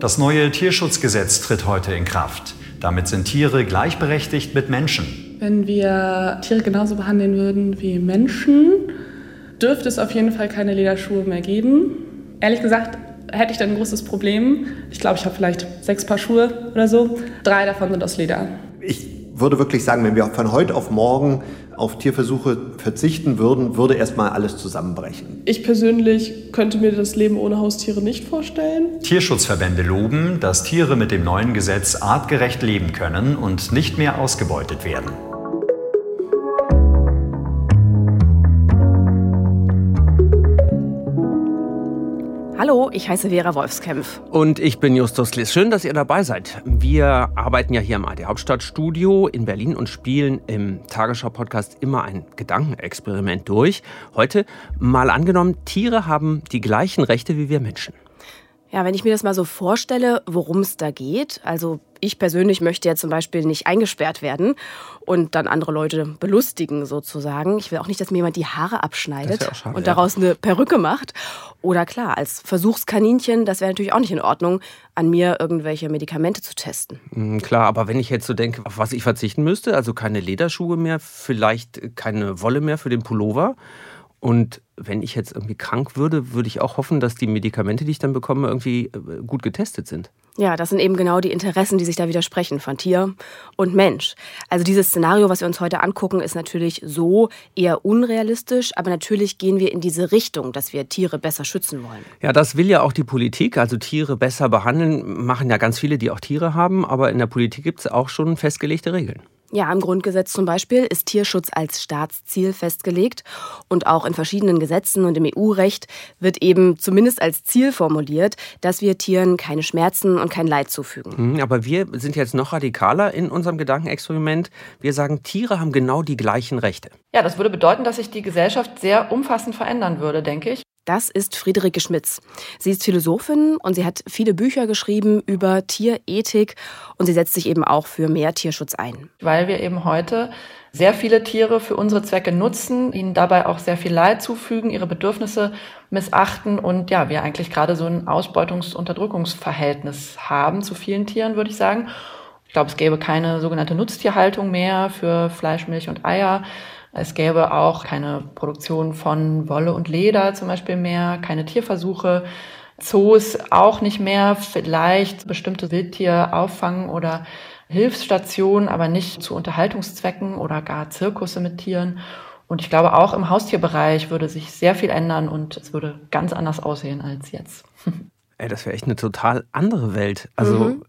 Das neue Tierschutzgesetz tritt heute in Kraft. Damit sind Tiere gleichberechtigt mit Menschen. Wenn wir Tiere genauso behandeln würden wie Menschen, dürfte es auf jeden Fall keine Lederschuhe mehr geben. Ehrlich gesagt hätte ich dann ein großes Problem. Ich glaube, ich habe vielleicht sechs Paar Schuhe oder so. Drei davon sind aus Leder. Ich würde wirklich sagen, wenn wir von heute auf morgen auf Tierversuche verzichten würden, würde erstmal alles zusammenbrechen. Ich persönlich könnte mir das Leben ohne Haustiere nicht vorstellen. Tierschutzverbände loben, dass Tiere mit dem neuen Gesetz artgerecht leben können und nicht mehr ausgebeutet werden. Hallo, ich heiße Vera Wolfskämpf. Und ich bin Justus Liss. Schön, dass ihr dabei seid. Wir arbeiten ja hier im AD Hauptstadtstudio in Berlin und spielen im Tagesschau-Podcast immer ein Gedankenexperiment durch. Heute mal angenommen, Tiere haben die gleichen Rechte wie wir Menschen. Ja, wenn ich mir das mal so vorstelle, worum es da geht, also ich persönlich möchte ja zum Beispiel nicht eingesperrt werden und dann andere Leute belustigen sozusagen. Ich will auch nicht, dass mir jemand die Haare abschneidet schade, und daraus ja. eine Perücke macht. Oder klar, als Versuchskaninchen, das wäre natürlich auch nicht in Ordnung, an mir irgendwelche Medikamente zu testen. Mhm, klar, aber wenn ich jetzt so denke, auf was ich verzichten müsste, also keine Lederschuhe mehr, vielleicht keine Wolle mehr für den Pullover und wenn ich jetzt irgendwie krank würde, würde ich auch hoffen, dass die Medikamente, die ich dann bekomme, irgendwie äh, gut getestet sind. Ja, das sind eben genau die Interessen, die sich da widersprechen von Tier und Mensch. Also dieses Szenario, was wir uns heute angucken, ist natürlich so eher unrealistisch, aber natürlich gehen wir in diese Richtung, dass wir Tiere besser schützen wollen. Ja, das will ja auch die Politik, also Tiere besser behandeln, machen ja ganz viele, die auch Tiere haben, aber in der Politik gibt es auch schon festgelegte Regeln. Ja, im Grundgesetz zum Beispiel ist Tierschutz als Staatsziel festgelegt und auch in verschiedenen Gesetzen und im EU-Recht wird eben zumindest als Ziel formuliert, dass wir Tieren keine Schmerzen und kein Leid zufügen. Mhm, aber wir sind jetzt noch radikaler in unserem Gedankenexperiment. Wir sagen, Tiere haben genau die gleichen Rechte. Ja, das würde bedeuten, dass sich die Gesellschaft sehr umfassend verändern würde, denke ich. Das ist Friederike Schmitz. Sie ist Philosophin und sie hat viele Bücher geschrieben über Tierethik und sie setzt sich eben auch für mehr Tierschutz ein. Weil wir eben heute sehr viele Tiere für unsere Zwecke nutzen, ihnen dabei auch sehr viel Leid zufügen, ihre Bedürfnisse missachten und ja, wir eigentlich gerade so ein Ausbeutungs-Unterdrückungsverhältnis haben zu vielen Tieren, würde ich sagen. Ich glaube, es gäbe keine sogenannte Nutztierhaltung mehr für Fleisch, Milch und Eier. Es gäbe auch keine Produktion von Wolle und Leder zum Beispiel mehr, keine Tierversuche. Zoos auch nicht mehr, vielleicht bestimmte Wildtier auffangen oder Hilfsstationen, aber nicht zu Unterhaltungszwecken oder gar Zirkusse mit Tieren. Und ich glaube, auch im Haustierbereich würde sich sehr viel ändern und es würde ganz anders aussehen als jetzt. Ey, das wäre echt eine total andere Welt. Also mhm.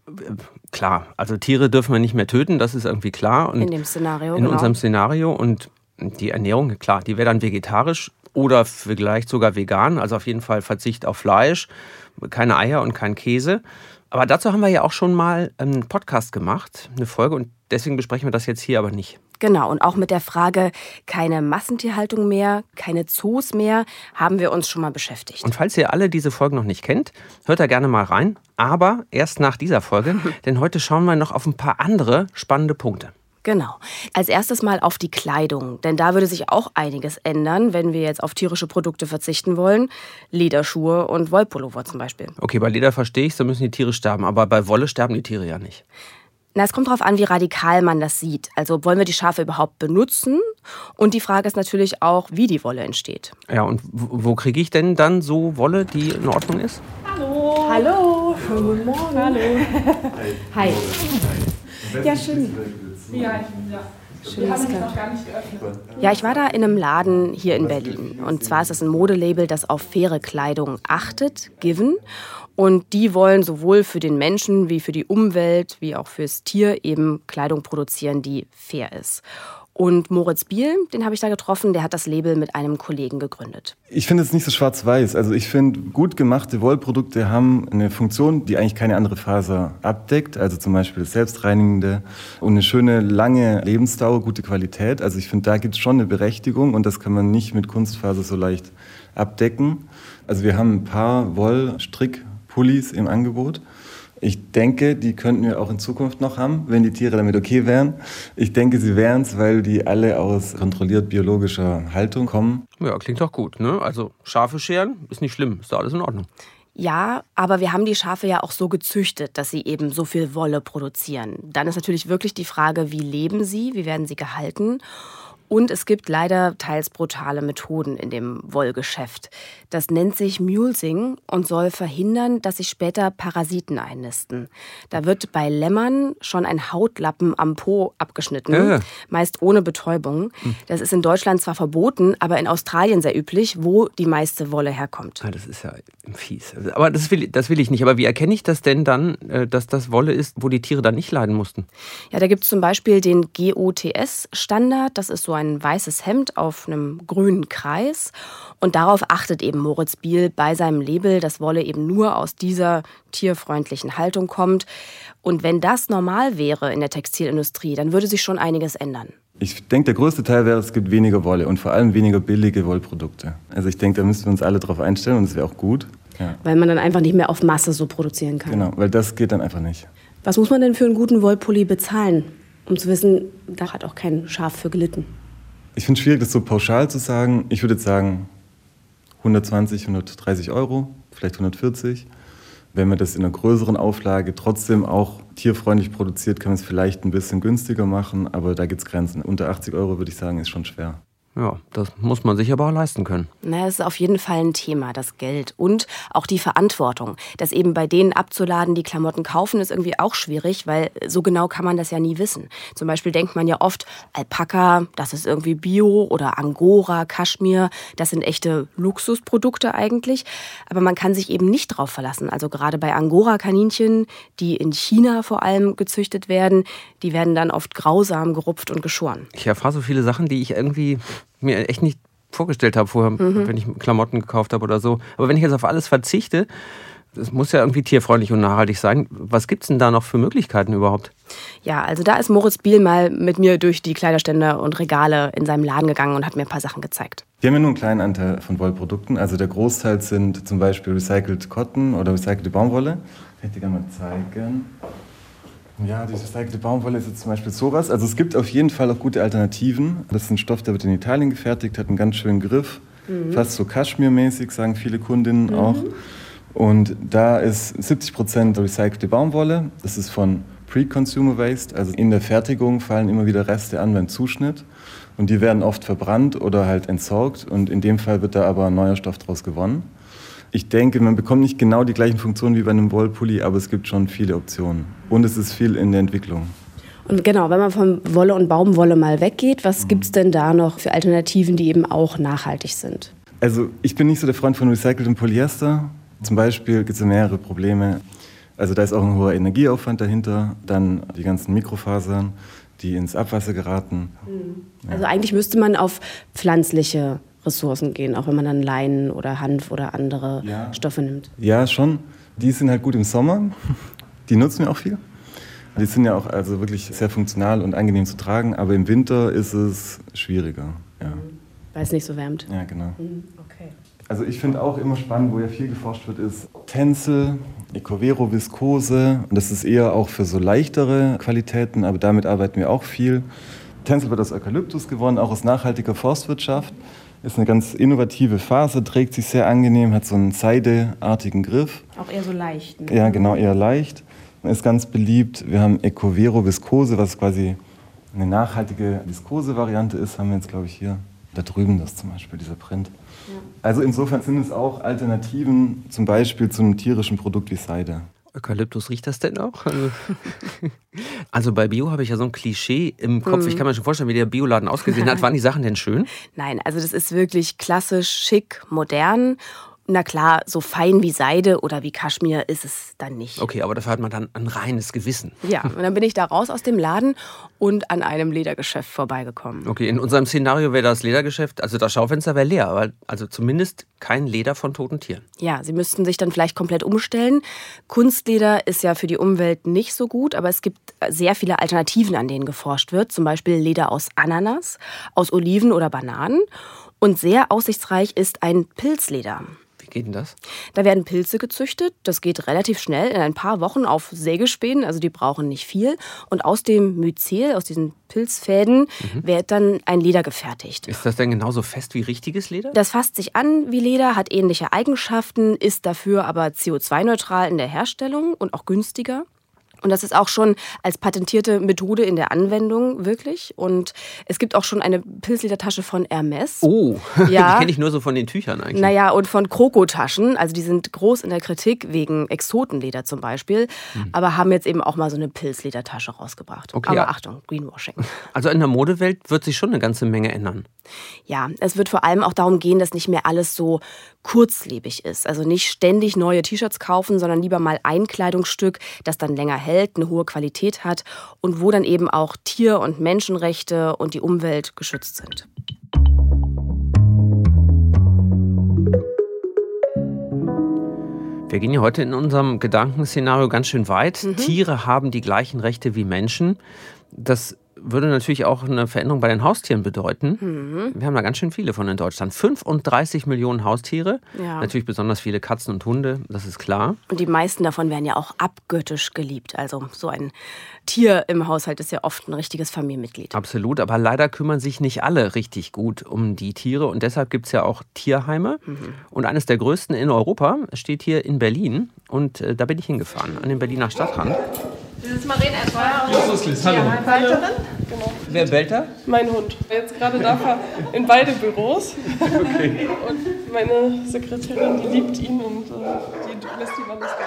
klar, also Tiere dürfen wir nicht mehr töten, das ist irgendwie klar. Und in dem Szenario. In genau. unserem Szenario. Und die Ernährung, klar, die wäre dann vegetarisch oder vielleicht sogar vegan, also auf jeden Fall Verzicht auf Fleisch, keine Eier und kein Käse. Aber dazu haben wir ja auch schon mal einen Podcast gemacht, eine Folge, und deswegen besprechen wir das jetzt hier aber nicht. Genau, und auch mit der Frage, keine Massentierhaltung mehr, keine Zoos mehr, haben wir uns schon mal beschäftigt. Und falls ihr alle diese Folgen noch nicht kennt, hört da gerne mal rein, aber erst nach dieser Folge, denn heute schauen wir noch auf ein paar andere spannende Punkte. Genau. Als erstes mal auf die Kleidung, denn da würde sich auch einiges ändern, wenn wir jetzt auf tierische Produkte verzichten wollen. Lederschuhe und Wollpullover zum Beispiel. Okay, bei Leder verstehe ich, da müssen die Tiere sterben, aber bei Wolle sterben die Tiere ja nicht. Na, es kommt darauf an, wie radikal man das sieht. Also wollen wir die Schafe überhaupt benutzen? Und die Frage ist natürlich auch, wie die Wolle entsteht. Ja, und wo kriege ich denn dann so Wolle, die in Ordnung ist? Hallo. Hallo. Schönen guten Morgen. Hallo. Hi. Hi. Ja, schön. Ja, ja. Schön, Wir haben mich noch gar nicht geöffnet. Ja, ich war da in einem Laden hier in Berlin. Und zwar ist das ein Modelabel, das auf faire Kleidung achtet, Given. Und die wollen sowohl für den Menschen wie für die Umwelt wie auch fürs Tier eben Kleidung produzieren, die fair ist. Und Moritz Biel, den habe ich da getroffen, der hat das Label mit einem Kollegen gegründet. Ich finde es nicht so schwarz-weiß. Also ich finde, gut gemachte Wollprodukte haben eine Funktion, die eigentlich keine andere Faser abdeckt. Also zum Beispiel das Selbstreinigende und eine schöne, lange Lebensdauer, gute Qualität. Also ich finde, da gibt es schon eine Berechtigung und das kann man nicht mit Kunstfaser so leicht abdecken. Also wir haben ein paar Wollstrickpullis im Angebot. Ich denke, die könnten wir auch in Zukunft noch haben, wenn die Tiere damit okay wären. Ich denke, sie wären es, weil die alle aus kontrolliert biologischer Haltung kommen. Ja, klingt doch gut. Ne? Also Schafe scheren ist nicht schlimm, ist da alles in Ordnung. Ja, aber wir haben die Schafe ja auch so gezüchtet, dass sie eben so viel Wolle produzieren. Dann ist natürlich wirklich die Frage, wie leben sie, wie werden sie gehalten? Und es gibt leider teils brutale Methoden in dem Wollgeschäft. Das nennt sich Mulesing und soll verhindern, dass sich später Parasiten einnisten. Da wird bei Lämmern schon ein Hautlappen am Po abgeschnitten, Äh. meist ohne Betäubung. Das ist in Deutschland zwar verboten, aber in Australien sehr üblich, wo die meiste Wolle herkommt. Ah, das ist ja fies. Aber das will, das will ich nicht. Aber wie erkenne ich das denn dann, äh, dass das Wolle ist, wo die Tiere dann nicht leiden mussten? Ja, da gibt es zum Beispiel den GOTS-Standard. Das ist so ein weißes Hemd auf einem grünen Kreis. Und darauf achtet eben Moritz Biel bei seinem Label, dass Wolle eben nur aus dieser tierfreundlichen Haltung kommt. Und wenn das normal wäre in der Textilindustrie, dann würde sich schon einiges ändern. Ich denke, der größte Teil wäre, es gibt weniger Wolle und vor allem weniger billige Wollprodukte. Also ich denke, da müssen wir uns alle drauf einstellen und es wäre auch gut. Ja, Weil man dann einfach nicht mehr auf Masse so produzieren kann. genau, weil das geht dann einfach nicht. Was muss man denn für einen guten Wollpulli bezahlen, um zu wissen, da hat auch kein Schaf für gelitten? Ich finde es schwierig, das so pauschal zu sagen. Ich würde jetzt sagen 120, 130 Euro, vielleicht 140. Wenn man das in einer größeren Auflage trotzdem auch tierfreundlich produziert, kann man es vielleicht ein bisschen günstiger machen, aber da gibt es Grenzen. Unter 80 Euro würde ich sagen, ist schon schwer. Ja, das muss man sich aber auch leisten können. Na, es ist auf jeden Fall ein Thema, das Geld und auch die Verantwortung. Das eben bei denen abzuladen, die Klamotten kaufen, ist irgendwie auch schwierig, weil so genau kann man das ja nie wissen. Zum Beispiel denkt man ja oft, Alpaka, das ist irgendwie Bio oder Angora, Kaschmir, das sind echte Luxusprodukte eigentlich. Aber man kann sich eben nicht drauf verlassen. Also gerade bei Angora-Kaninchen, die in China vor allem gezüchtet werden, die werden dann oft grausam gerupft und geschoren. Ich erfahre so viele Sachen, die ich irgendwie mir echt nicht vorgestellt habe vorher, wenn ich Klamotten gekauft habe oder so. Aber wenn ich jetzt auf alles verzichte, das muss ja irgendwie tierfreundlich und nachhaltig sein. Was gibt es denn da noch für Möglichkeiten überhaupt? Ja, also da ist Moritz Biel mal mit mir durch die Kleiderstände und Regale in seinem Laden gegangen und hat mir ein paar Sachen gezeigt. Wir haben ja nur einen kleinen Anteil von Wollprodukten. Also der Großteil sind zum Beispiel recycelt Cotton oder recycelte Baumwolle. Kann ich dir gerne mal zeigen. Ja, die recycelte Baumwolle ist jetzt zum Beispiel sowas. Also es gibt auf jeden Fall auch gute Alternativen. Das ist ein Stoff, der wird in Italien gefertigt, hat einen ganz schönen Griff. Fast so Kaschmir-mäßig, sagen viele Kundinnen auch. Und da ist 70 Prozent recycelte Baumwolle. Das ist von Pre-Consumer Waste. Also in der Fertigung fallen immer wieder Reste an beim Zuschnitt. Und die werden oft verbrannt oder halt entsorgt. Und in dem Fall wird da aber ein neuer Stoff draus gewonnen. Ich denke, man bekommt nicht genau die gleichen Funktionen wie bei einem Wollpulli, aber es gibt schon viele Optionen. Und es ist viel in der Entwicklung. Und genau, wenn man von Wolle und Baumwolle mal weggeht, was gibt's denn da noch für Alternativen, die eben auch nachhaltig sind? Also ich bin nicht so der Freund von recyceltem Polyester. Zum Beispiel gibt es ja mehrere Probleme. Also da ist auch ein hoher Energieaufwand dahinter. Dann die ganzen Mikrofasern, die ins Abwasser geraten. Also eigentlich müsste man auf pflanzliche Ressourcen gehen, auch wenn man dann Leinen oder Hanf oder andere Ja. Stoffe nimmt. Ja, schon. Die sind halt gut im Sommer. Die nutzen wir auch viel. Die sind ja auch also wirklich sehr funktional und angenehm zu tragen, aber im Winter ist es schwieriger. Ja, Weil es nicht so wärmt. ja genau. Okay. Also ich finde auch immer spannend, wo ja viel geforscht wird, ist Tencel, Ecovero Viskose. Und das ist eher auch für so leichtere Qualitäten, aber damit arbeiten wir auch viel. Tencel wird aus Eukalyptus gewonnen, auch aus nachhaltiger Forstwirtschaft. Ist eine ganz innovative Faser, trägt sich sehr angenehm, hat so einen seideartigen Griff. Auch eher so leicht. Ne? Ja, genau, eher leicht. Ist ganz beliebt. Wir haben Ecovero Viskose, was quasi eine nachhaltige Viskose-Variante ist, haben wir jetzt, glaube ich, hier. Da drüben das zum Beispiel, dieser Print. Also insofern sind es auch Alternativen, zum Beispiel zu einem tierischen Produkt wie Seide. Eukalyptus riecht das denn auch? Also, also bei Bio habe ich ja so ein Klischee im Kopf. Ich kann mir schon vorstellen, wie der Bioladen ausgesehen hat. Waren die Sachen denn schön? Nein, also das ist wirklich klassisch, schick, modern. Na klar, so fein wie Seide oder wie Kaschmir ist es dann nicht. Okay, aber dafür hat man dann ein reines Gewissen. Ja, und dann bin ich da raus aus dem Laden und an einem Ledergeschäft vorbeigekommen. Okay, in unserem Szenario wäre das Ledergeschäft, also das Schaufenster wäre leer, aber also zumindest kein Leder von toten Tieren. Ja, sie müssten sich dann vielleicht komplett umstellen. Kunstleder ist ja für die Umwelt nicht so gut, aber es gibt sehr viele Alternativen, an denen geforscht wird. Zum Beispiel Leder aus Ananas, aus Oliven oder Bananen. Und sehr aussichtsreich ist ein Pilzleder. Wie geht denn das? Da werden Pilze gezüchtet. Das geht relativ schnell, in ein paar Wochen auf Sägespänen. Also die brauchen nicht viel. Und aus dem Myzel, aus diesen Pilzfäden, mhm. wird dann ein Leder gefertigt. Ist das denn genauso fest wie richtiges Leder? Das fasst sich an wie Leder, hat ähnliche Eigenschaften, ist dafür aber CO2-neutral in der Herstellung und auch günstiger. Und das ist auch schon als patentierte Methode in der Anwendung wirklich. Und es gibt auch schon eine Pilzledertasche von Hermes. Oh, ja. die kenne ich nur so von den Tüchern eigentlich. Naja, und von Krokotaschen. Also die sind groß in der Kritik wegen Exotenleder zum Beispiel. Hm. Aber haben jetzt eben auch mal so eine Pilzledertasche rausgebracht. Okay, aber ja. Achtung, Greenwashing. Also in der Modewelt wird sich schon eine ganze Menge ändern. Ja, es wird vor allem auch darum gehen, dass nicht mehr alles so kurzlebig ist. Also nicht ständig neue T-Shirts kaufen, sondern lieber mal ein Kleidungsstück, das dann länger hält, eine hohe Qualität hat und wo dann eben auch Tier- und Menschenrechte und die Umwelt geschützt sind. Wir gehen ja heute in unserem Gedankenszenario ganz schön weit. Mhm. Tiere haben die gleichen Rechte wie Menschen. Das würde natürlich auch eine Veränderung bei den Haustieren bedeuten. Mhm. Wir haben da ganz schön viele von in Deutschland. 35 Millionen Haustiere. Ja. Natürlich besonders viele Katzen und Hunde, das ist klar. Und die meisten davon werden ja auch abgöttisch geliebt. Also so ein Tier im Haushalt ist ja oft ein richtiges Familienmitglied. Absolut, aber leider kümmern sich nicht alle richtig gut um die Tiere. Und deshalb gibt es ja auch Tierheime. Mhm. Und eines der größten in Europa steht hier in Berlin. Und äh, da bin ich hingefahren, an den Berliner Stadtrand. Das ist Maren Esmeier, unsere Hallo. Wer bellt da? Mein Hund. Jetzt gerade da in beide Büros. Okay. Und meine Sekretärin, die liebt ihn und äh, die lässt ihn alles da.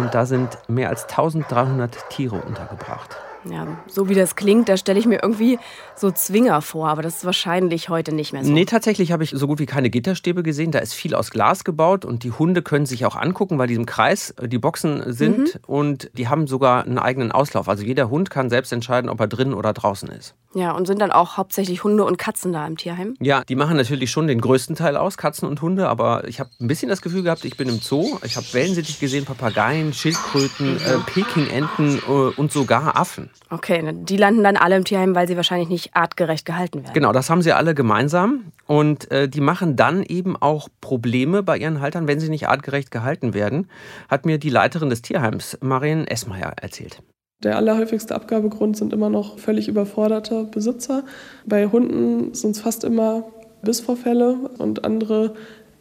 Und da sind mehr als 1300 Tiere untergebracht. Ja, so wie das klingt, da stelle ich mir irgendwie so Zwinger vor, aber das ist wahrscheinlich heute nicht mehr so. Nee, tatsächlich habe ich so gut wie keine Gitterstäbe gesehen. Da ist viel aus Glas gebaut und die Hunde können sich auch angucken, weil die im Kreis die Boxen sind mhm. und die haben sogar einen eigenen Auslauf. Also jeder Hund kann selbst entscheiden, ob er drinnen oder draußen ist. Ja, und sind dann auch hauptsächlich Hunde und Katzen da im Tierheim? Ja, die machen natürlich schon den größten Teil aus, Katzen und Hunde, aber ich habe ein bisschen das Gefühl gehabt, ich bin im Zoo. Ich habe Wellensittich gesehen, Papageien, Schildkröten, äh, Pekingenten äh, und sogar Affen. Okay, die landen dann alle im Tierheim, weil sie wahrscheinlich nicht artgerecht gehalten werden. Genau, das haben sie alle gemeinsam. Und äh, die machen dann eben auch Probleme bei ihren Haltern, wenn sie nicht artgerecht gehalten werden, hat mir die Leiterin des Tierheims, Marion Esmeyer, erzählt. Der allerhäufigste Abgabegrund sind immer noch völlig überforderte Besitzer. Bei Hunden sind es fast immer Bissvorfälle und andere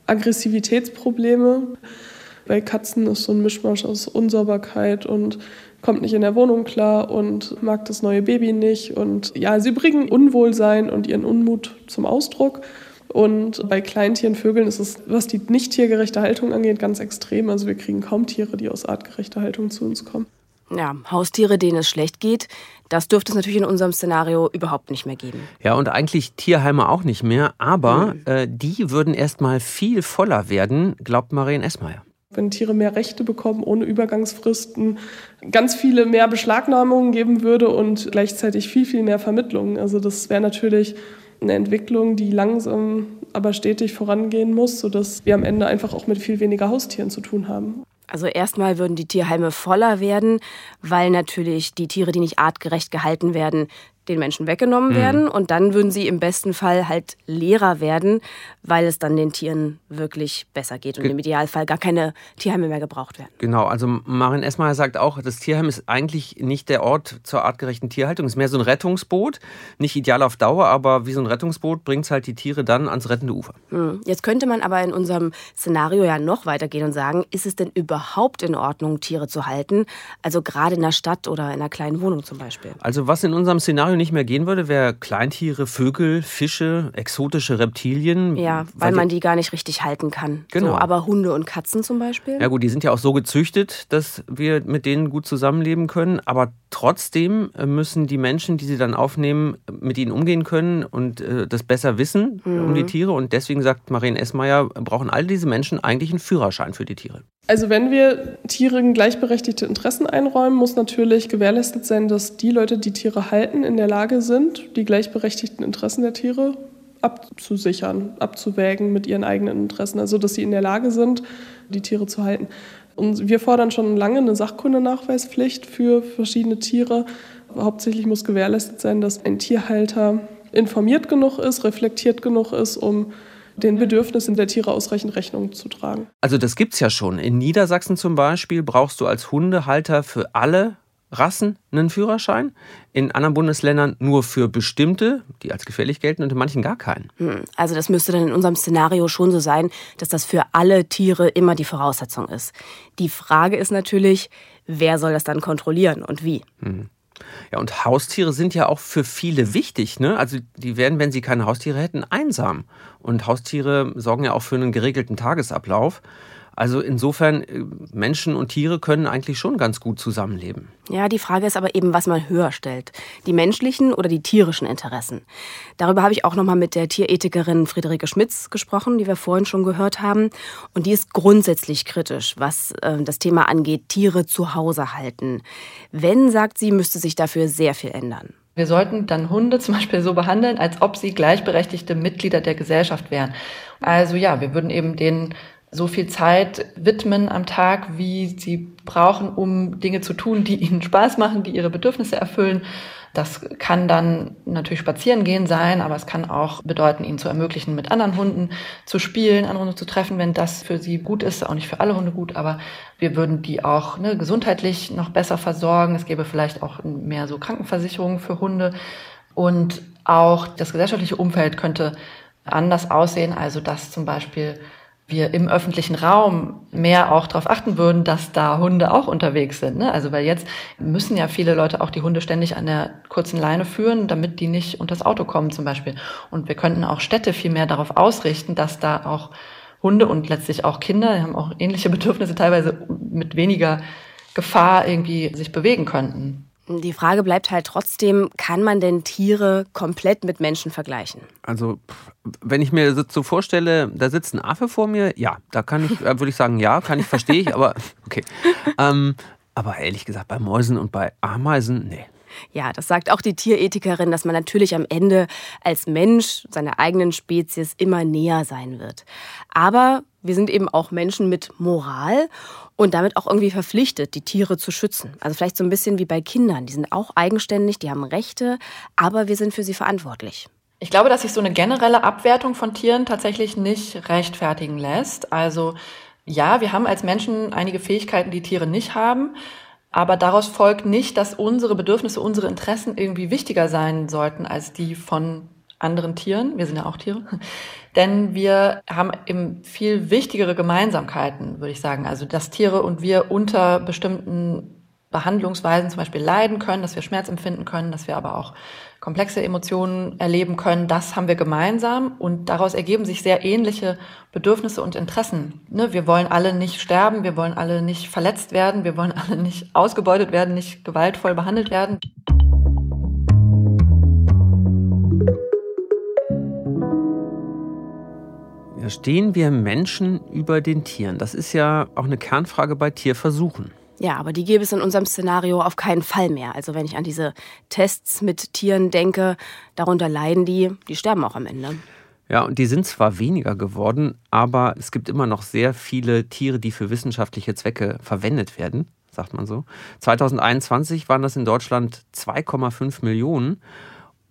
Aggressivitätsprobleme. Bei Katzen ist so ein Mischmasch aus Unsauberkeit und kommt nicht in der Wohnung klar und mag das neue Baby nicht. Und ja, sie bringen Unwohlsein und ihren Unmut zum Ausdruck. Und bei Kleintieren, Vögeln ist es, was die nicht tiergerechte Haltung angeht, ganz extrem. Also wir kriegen kaum Tiere, die aus artgerechter Haltung zu uns kommen. Ja, Haustiere, denen es schlecht geht, das dürfte es natürlich in unserem Szenario überhaupt nicht mehr geben. Ja, und eigentlich Tierheime auch nicht mehr, aber mhm. äh, die würden erst mal viel voller werden, glaubt Marien Esmeier. Wenn Tiere mehr Rechte bekommen, ohne Übergangsfristen, ganz viele mehr Beschlagnahmungen geben würde und gleichzeitig viel, viel mehr Vermittlungen. Also das wäre natürlich eine Entwicklung, die langsam, aber stetig vorangehen muss, sodass wir am Ende einfach auch mit viel weniger Haustieren zu tun haben. Also erstmal würden die Tierheime voller werden, weil natürlich die Tiere, die nicht artgerecht gehalten werden, den Menschen weggenommen mhm. werden und dann würden sie im besten Fall halt leerer werden, weil es dann den Tieren wirklich besser geht und Ge im Idealfall gar keine Tierheime mehr gebraucht werden. Genau, also Marin Esmayer sagt auch, das Tierheim ist eigentlich nicht der Ort zur artgerechten Tierhaltung, es ist mehr so ein Rettungsboot, nicht ideal auf Dauer, aber wie so ein Rettungsboot bringt es halt die Tiere dann ans rettende Ufer. Mhm. Jetzt könnte man aber in unserem Szenario ja noch weitergehen und sagen, ist es denn überhaupt in Ordnung, Tiere zu halten? Also gerade in der Stadt oder in einer kleinen Wohnung zum Beispiel. Also was in unserem Szenario nicht mehr gehen würde, wäre Kleintiere, Vögel, Fische, exotische Reptilien. Ja, weil, weil man die gar nicht richtig halten kann. Genau. So, aber Hunde und Katzen zum Beispiel? Ja gut, die sind ja auch so gezüchtet, dass wir mit denen gut zusammenleben können. Aber trotzdem äh, müssen die Menschen, die sie dann aufnehmen, mit ihnen umgehen können und äh, das besser wissen mhm. um die Tiere. Und deswegen sagt Marien Esmeier, brauchen all diese Menschen eigentlich einen Führerschein für die Tiere. Also wenn wir Tieren gleichberechtigte Interessen einräumen, muss natürlich gewährleistet sein, dass die Leute, die Tiere halten, in der Lage sind, die gleichberechtigten Interessen der Tiere abzusichern, abzuwägen mit ihren eigenen Interessen. Also dass sie in der Lage sind, die Tiere zu halten. Und wir fordern schon lange eine Sachkundenachweispflicht für verschiedene Tiere. Hauptsächlich muss gewährleistet sein, dass ein Tierhalter informiert genug ist, reflektiert genug ist, um den Bedürfnissen der Tiere ausreichend Rechnung zu tragen. Also das gibt es ja schon. In Niedersachsen zum Beispiel brauchst du als Hundehalter für alle Rassen einen Führerschein, in anderen Bundesländern nur für bestimmte, die als gefährlich gelten und in manchen gar keinen. Hm, also das müsste dann in unserem Szenario schon so sein, dass das für alle Tiere immer die Voraussetzung ist. Die Frage ist natürlich, wer soll das dann kontrollieren und wie? Hm. Ja, und Haustiere sind ja auch für viele wichtig. Ne? Also die werden, wenn sie keine Haustiere hätten, einsam. Und Haustiere sorgen ja auch für einen geregelten Tagesablauf. Also insofern, äh, Menschen und Tiere können eigentlich schon ganz gut zusammenleben. Ja, die Frage ist aber eben, was man höher stellt. Die menschlichen oder die tierischen Interessen. Darüber habe ich auch nochmal mit der Tierethikerin Friederike Schmitz gesprochen, die wir vorhin schon gehört haben. Und die ist grundsätzlich kritisch, was äh, das Thema angeht, Tiere zu Hause halten. Wenn, sagt sie, müsste sich dafür sehr viel ändern. Wir sollten dann Hunde zum Beispiel so behandeln, als ob sie gleichberechtigte Mitglieder der Gesellschaft wären. Also ja, wir würden eben denen so viel Zeit widmen am Tag, wie sie brauchen, um Dinge zu tun, die ihnen Spaß machen, die ihre Bedürfnisse erfüllen. Das kann dann natürlich spazieren gehen sein, aber es kann auch bedeuten, ihnen zu ermöglichen, mit anderen Hunden zu spielen, andere Hunde zu treffen, wenn das für sie gut ist. Auch nicht für alle Hunde gut, aber wir würden die auch ne, gesundheitlich noch besser versorgen. Es gäbe vielleicht auch mehr so Krankenversicherungen für Hunde. Und auch das gesellschaftliche Umfeld könnte anders aussehen. Also dass zum Beispiel wir im öffentlichen Raum mehr auch darauf achten würden, dass da Hunde auch unterwegs sind. Ne? Also weil jetzt müssen ja viele Leute auch die Hunde ständig an der kurzen Leine führen, damit die nicht unter das Auto kommen zum Beispiel. Und wir könnten auch Städte viel mehr darauf ausrichten, dass da auch Hunde und letztlich auch Kinder, die haben auch ähnliche Bedürfnisse, teilweise mit weniger Gefahr irgendwie sich bewegen könnten. Die Frage bleibt halt trotzdem, kann man denn Tiere komplett mit Menschen vergleichen? Also, wenn ich mir so vorstelle, da sitzt ein Affe vor mir, ja, da kann ich, äh, würde ich sagen, ja, kann ich, verstehe ich, aber okay. Ähm, aber ehrlich gesagt, bei Mäusen und bei Ameisen, nee. Ja, das sagt auch die Tierethikerin, dass man natürlich am Ende als Mensch seiner eigenen Spezies immer näher sein wird. Aber wir sind eben auch Menschen mit Moral und damit auch irgendwie verpflichtet, die Tiere zu schützen. Also vielleicht so ein bisschen wie bei Kindern. Die sind auch eigenständig, die haben Rechte, aber wir sind für sie verantwortlich. Ich glaube, dass sich so eine generelle Abwertung von Tieren tatsächlich nicht rechtfertigen lässt. Also ja, wir haben als Menschen einige Fähigkeiten, die Tiere nicht haben. Aber daraus folgt nicht, dass unsere Bedürfnisse, unsere Interessen irgendwie wichtiger sein sollten als die von anderen Tieren. Wir sind ja auch Tiere. Denn wir haben eben viel wichtigere Gemeinsamkeiten, würde ich sagen. Also, dass Tiere und wir unter bestimmten Behandlungsweisen zum Beispiel leiden können, dass wir Schmerz empfinden können, dass wir aber auch komplexe Emotionen erleben können, das haben wir gemeinsam und daraus ergeben sich sehr ähnliche Bedürfnisse und Interessen. Ne, wir wollen alle nicht sterben, wir wollen alle nicht verletzt werden, wir wollen alle nicht ausgebeutet werden, nicht gewaltvoll behandelt werden. stehen wir Menschen über den Tieren? Das ist ja auch eine Kernfrage bei Tierversuchen. Ja, aber die gäbe es in unserem Szenario auf keinen Fall mehr. Also wenn ich an diese Tests mit Tieren denke, darunter leiden die, die sterben auch am Ende. Ja, und die sind zwar weniger geworden, aber es gibt immer noch sehr viele Tiere, die für wissenschaftliche Zwecke verwendet werden, sagt man so. 2021 waren das in Deutschland 2,5 Millionen.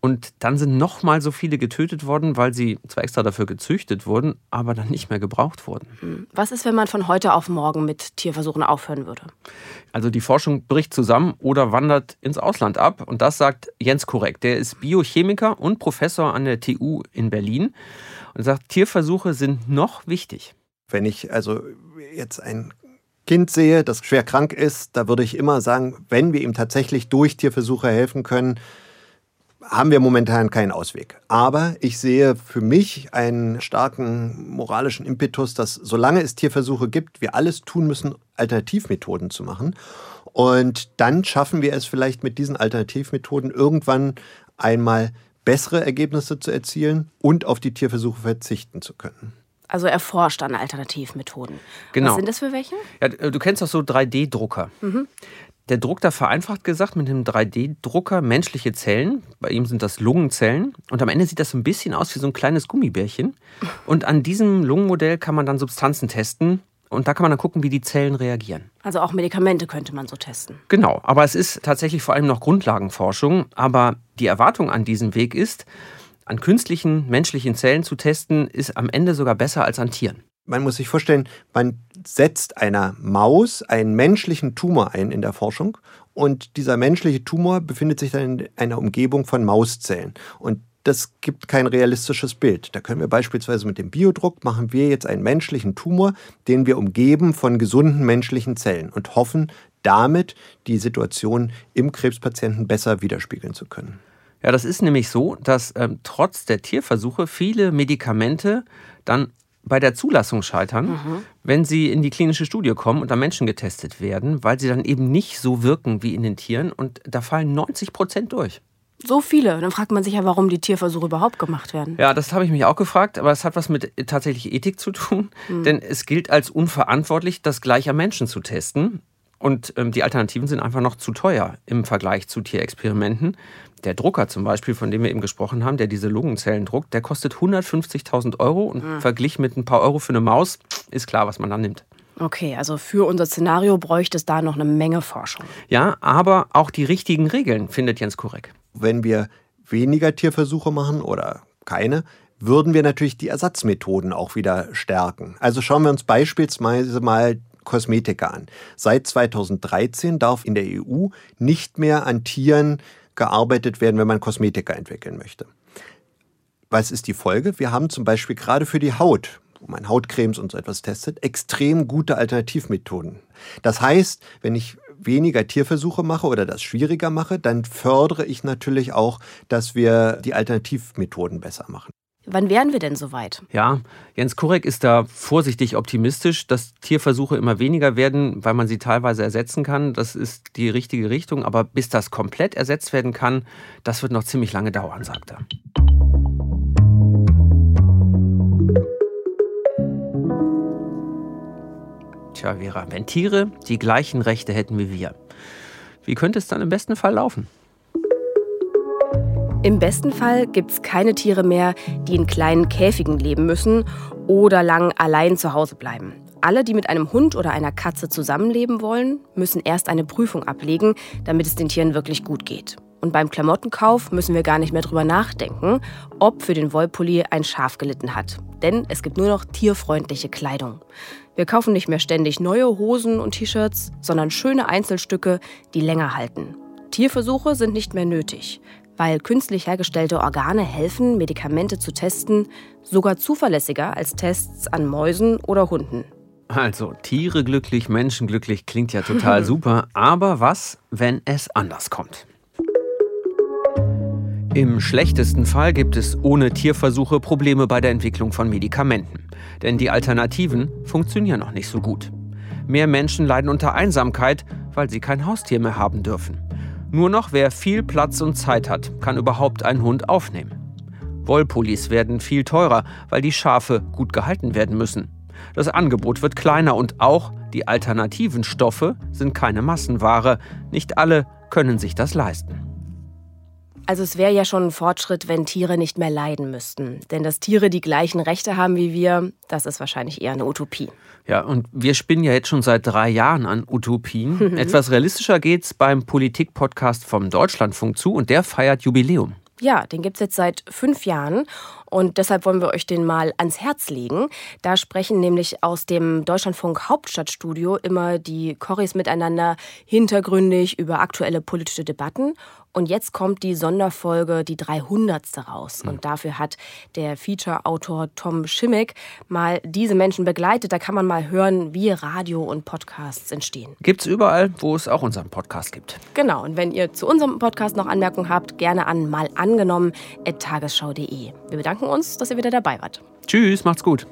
Und dann sind nochmal so viele getötet worden, weil sie zwar extra dafür gezüchtet wurden, aber dann nicht mehr gebraucht wurden. Hm. Was ist, wenn man von heute auf morgen mit Tierversuchen aufhören würde? Also die Forschung bricht zusammen oder wandert ins Ausland ab. Und das sagt Jens Korrekt. Der ist Biochemiker und Professor an der TU in Berlin und sagt, Tierversuche sind noch wichtig. Wenn ich also jetzt ein Kind sehe, das schwer krank ist, da würde ich immer sagen, wenn wir ihm tatsächlich durch Tierversuche helfen können, haben wir momentan keinen Ausweg. Aber ich sehe für mich einen starken moralischen Impetus, dass solange es Tierversuche gibt, wir alles tun müssen, Alternativmethoden zu machen. Und dann schaffen wir es vielleicht mit diesen Alternativmethoden irgendwann einmal bessere Ergebnisse zu erzielen und auf die Tierversuche verzichten zu können. Also erforscht an Alternativmethoden. Genau. Was sind das für welche? Ja, du kennst doch so 3D-Drucker. Mhm. Der druckt da vereinfacht gesagt mit einem 3D-Drucker menschliche Zellen. Bei ihm sind das Lungenzellen. Und am Ende sieht das so ein bisschen aus wie so ein kleines Gummibärchen. Und an diesem Lungenmodell kann man dann Substanzen testen. Und da kann man dann gucken, wie die Zellen reagieren. Also auch Medikamente könnte man so testen. Genau, aber es ist tatsächlich vor allem noch Grundlagenforschung. Aber die Erwartung an diesem Weg ist, An künstlichen menschlichen Zellen zu testen, ist am Ende sogar besser als an Tieren. Man muss sich vorstellen, man setzt einer Maus einen menschlichen Tumor ein in der Forschung und dieser menschliche Tumor befindet sich dann in einer Umgebung von Mauszellen. Und das gibt kein realistisches Bild. Da können wir beispielsweise mit dem Biodruck machen wir jetzt einen menschlichen Tumor, den wir umgeben von gesunden menschlichen Zellen und hoffen damit die Situation im Krebspatienten besser widerspiegeln zu können. Ja, das ist nämlich so, dass ähm, trotz der Tierversuche viele Medikamente dann bei der Zulassung scheitern, mhm. wenn sie in die klinische Studie kommen und an Menschen getestet werden, weil sie dann eben nicht so wirken wie in den Tieren und da fallen 90 Prozent durch. So viele. Dann fragt man sich ja, warum die Tierversuche überhaupt gemacht werden. Ja, das habe ich mich auch gefragt, aber es hat was mit tatsächlich Ethik zu tun. Mhm. Denn es gilt als unverantwortlich, das gleich am Menschen zu testen. Und ähm, die Alternativen sind einfach noch zu teuer im Vergleich zu Tierexperimenten. Der Drucker zum Beispiel, von dem wir eben gesprochen haben, der diese Lungenzellen druckt, der kostet 150.000 Euro und mhm. verglichen mit ein paar Euro für eine Maus ist klar, was man dann nimmt. Okay, also für unser Szenario bräuchte es da noch eine Menge Forschung. Ja, aber auch die richtigen Regeln findet Jens Kurek. Wenn wir weniger Tierversuche machen oder keine, würden wir natürlich die Ersatzmethoden auch wieder stärken. Also schauen wir uns beispielsweise mal Kosmetika an. Seit 2013 darf in der EU nicht mehr an Tieren gearbeitet werden, wenn man Kosmetika entwickeln möchte. Was ist die Folge? Wir haben zum Beispiel gerade für die Haut, wo man Hautcremes und so etwas testet, extrem gute Alternativmethoden. Das heißt, wenn ich weniger Tierversuche mache oder das schwieriger mache, dann fördere ich natürlich auch, dass wir die Alternativmethoden besser machen. Wann wären wir denn soweit? Ja, Jens Kurek ist da vorsichtig optimistisch, dass Tierversuche immer weniger werden, weil man sie teilweise ersetzen kann. Das ist die richtige Richtung. Aber bis das komplett ersetzt werden kann, das wird noch ziemlich lange dauern, sagt er. Tja, Vera, wenn Tiere die gleichen Rechte hätten wie wir, wie könnte es dann im besten Fall laufen? Im besten Fall gibt es keine Tiere mehr, die in kleinen Käfigen leben müssen oder lang allein zu Hause bleiben. Alle, die mit einem Hund oder einer Katze zusammenleben wollen, müssen erst eine Prüfung ablegen, damit es den Tieren wirklich gut geht. Und beim Klamottenkauf müssen wir gar nicht mehr drüber nachdenken, ob für den Wollpulli ein Schaf gelitten hat. Denn es gibt nur noch tierfreundliche Kleidung. Wir kaufen nicht mehr ständig neue Hosen und T-Shirts, sondern schöne Einzelstücke, die länger halten. Tierversuche sind nicht mehr nötig weil künstlich hergestellte Organe helfen, Medikamente zu testen, sogar zuverlässiger als Tests an Mäusen oder Hunden. Also, Tiere glücklich, Menschen glücklich klingt ja total super, aber was, wenn es anders kommt? Im schlechtesten Fall gibt es ohne Tierversuche Probleme bei der Entwicklung von Medikamenten. Denn die Alternativen funktionieren noch nicht so gut. Mehr Menschen leiden unter Einsamkeit, weil sie kein Haustier mehr haben dürfen. Nur noch wer viel Platz und Zeit hat, kann überhaupt einen Hund aufnehmen. Wollpullis werden viel teurer, weil die Schafe gut gehalten werden müssen. Das Angebot wird kleiner und auch die alternativen Stoffe sind keine Massenware. Nicht alle können sich das leisten. Also es wäre ja schon ein Fortschritt, wenn Tiere nicht mehr leiden müssten. Denn dass Tiere die gleichen Rechte haben wie wir, das ist wahrscheinlich eher eine Utopie. Ja, und wir spinnen ja jetzt schon seit drei Jahren an Utopien. Etwas realistischer geht's beim Politik-Podcast vom Deutschlandfunk zu und der feiert Jubiläum. Ja, den gibt es jetzt seit fünf Jahren und deshalb wollen wir euch den mal ans Herz legen. Da sprechen nämlich aus dem Deutschlandfunk Hauptstadtstudio immer die Corris miteinander hintergründig über aktuelle politische Debatten und jetzt kommt die Sonderfolge, die 300. raus. Und dafür hat der Feature-Autor Tom Schimmick mal diese Menschen begleitet. Da kann man mal hören, wie Radio und Podcasts entstehen. Gibt's überall, wo es auch unseren Podcast gibt. Genau. Und wenn ihr zu unserem Podcast noch Anmerkungen habt, gerne an malangenommen.tagesschau.de. Wir bedanken uns, dass ihr wieder dabei wart. Tschüss, macht's gut.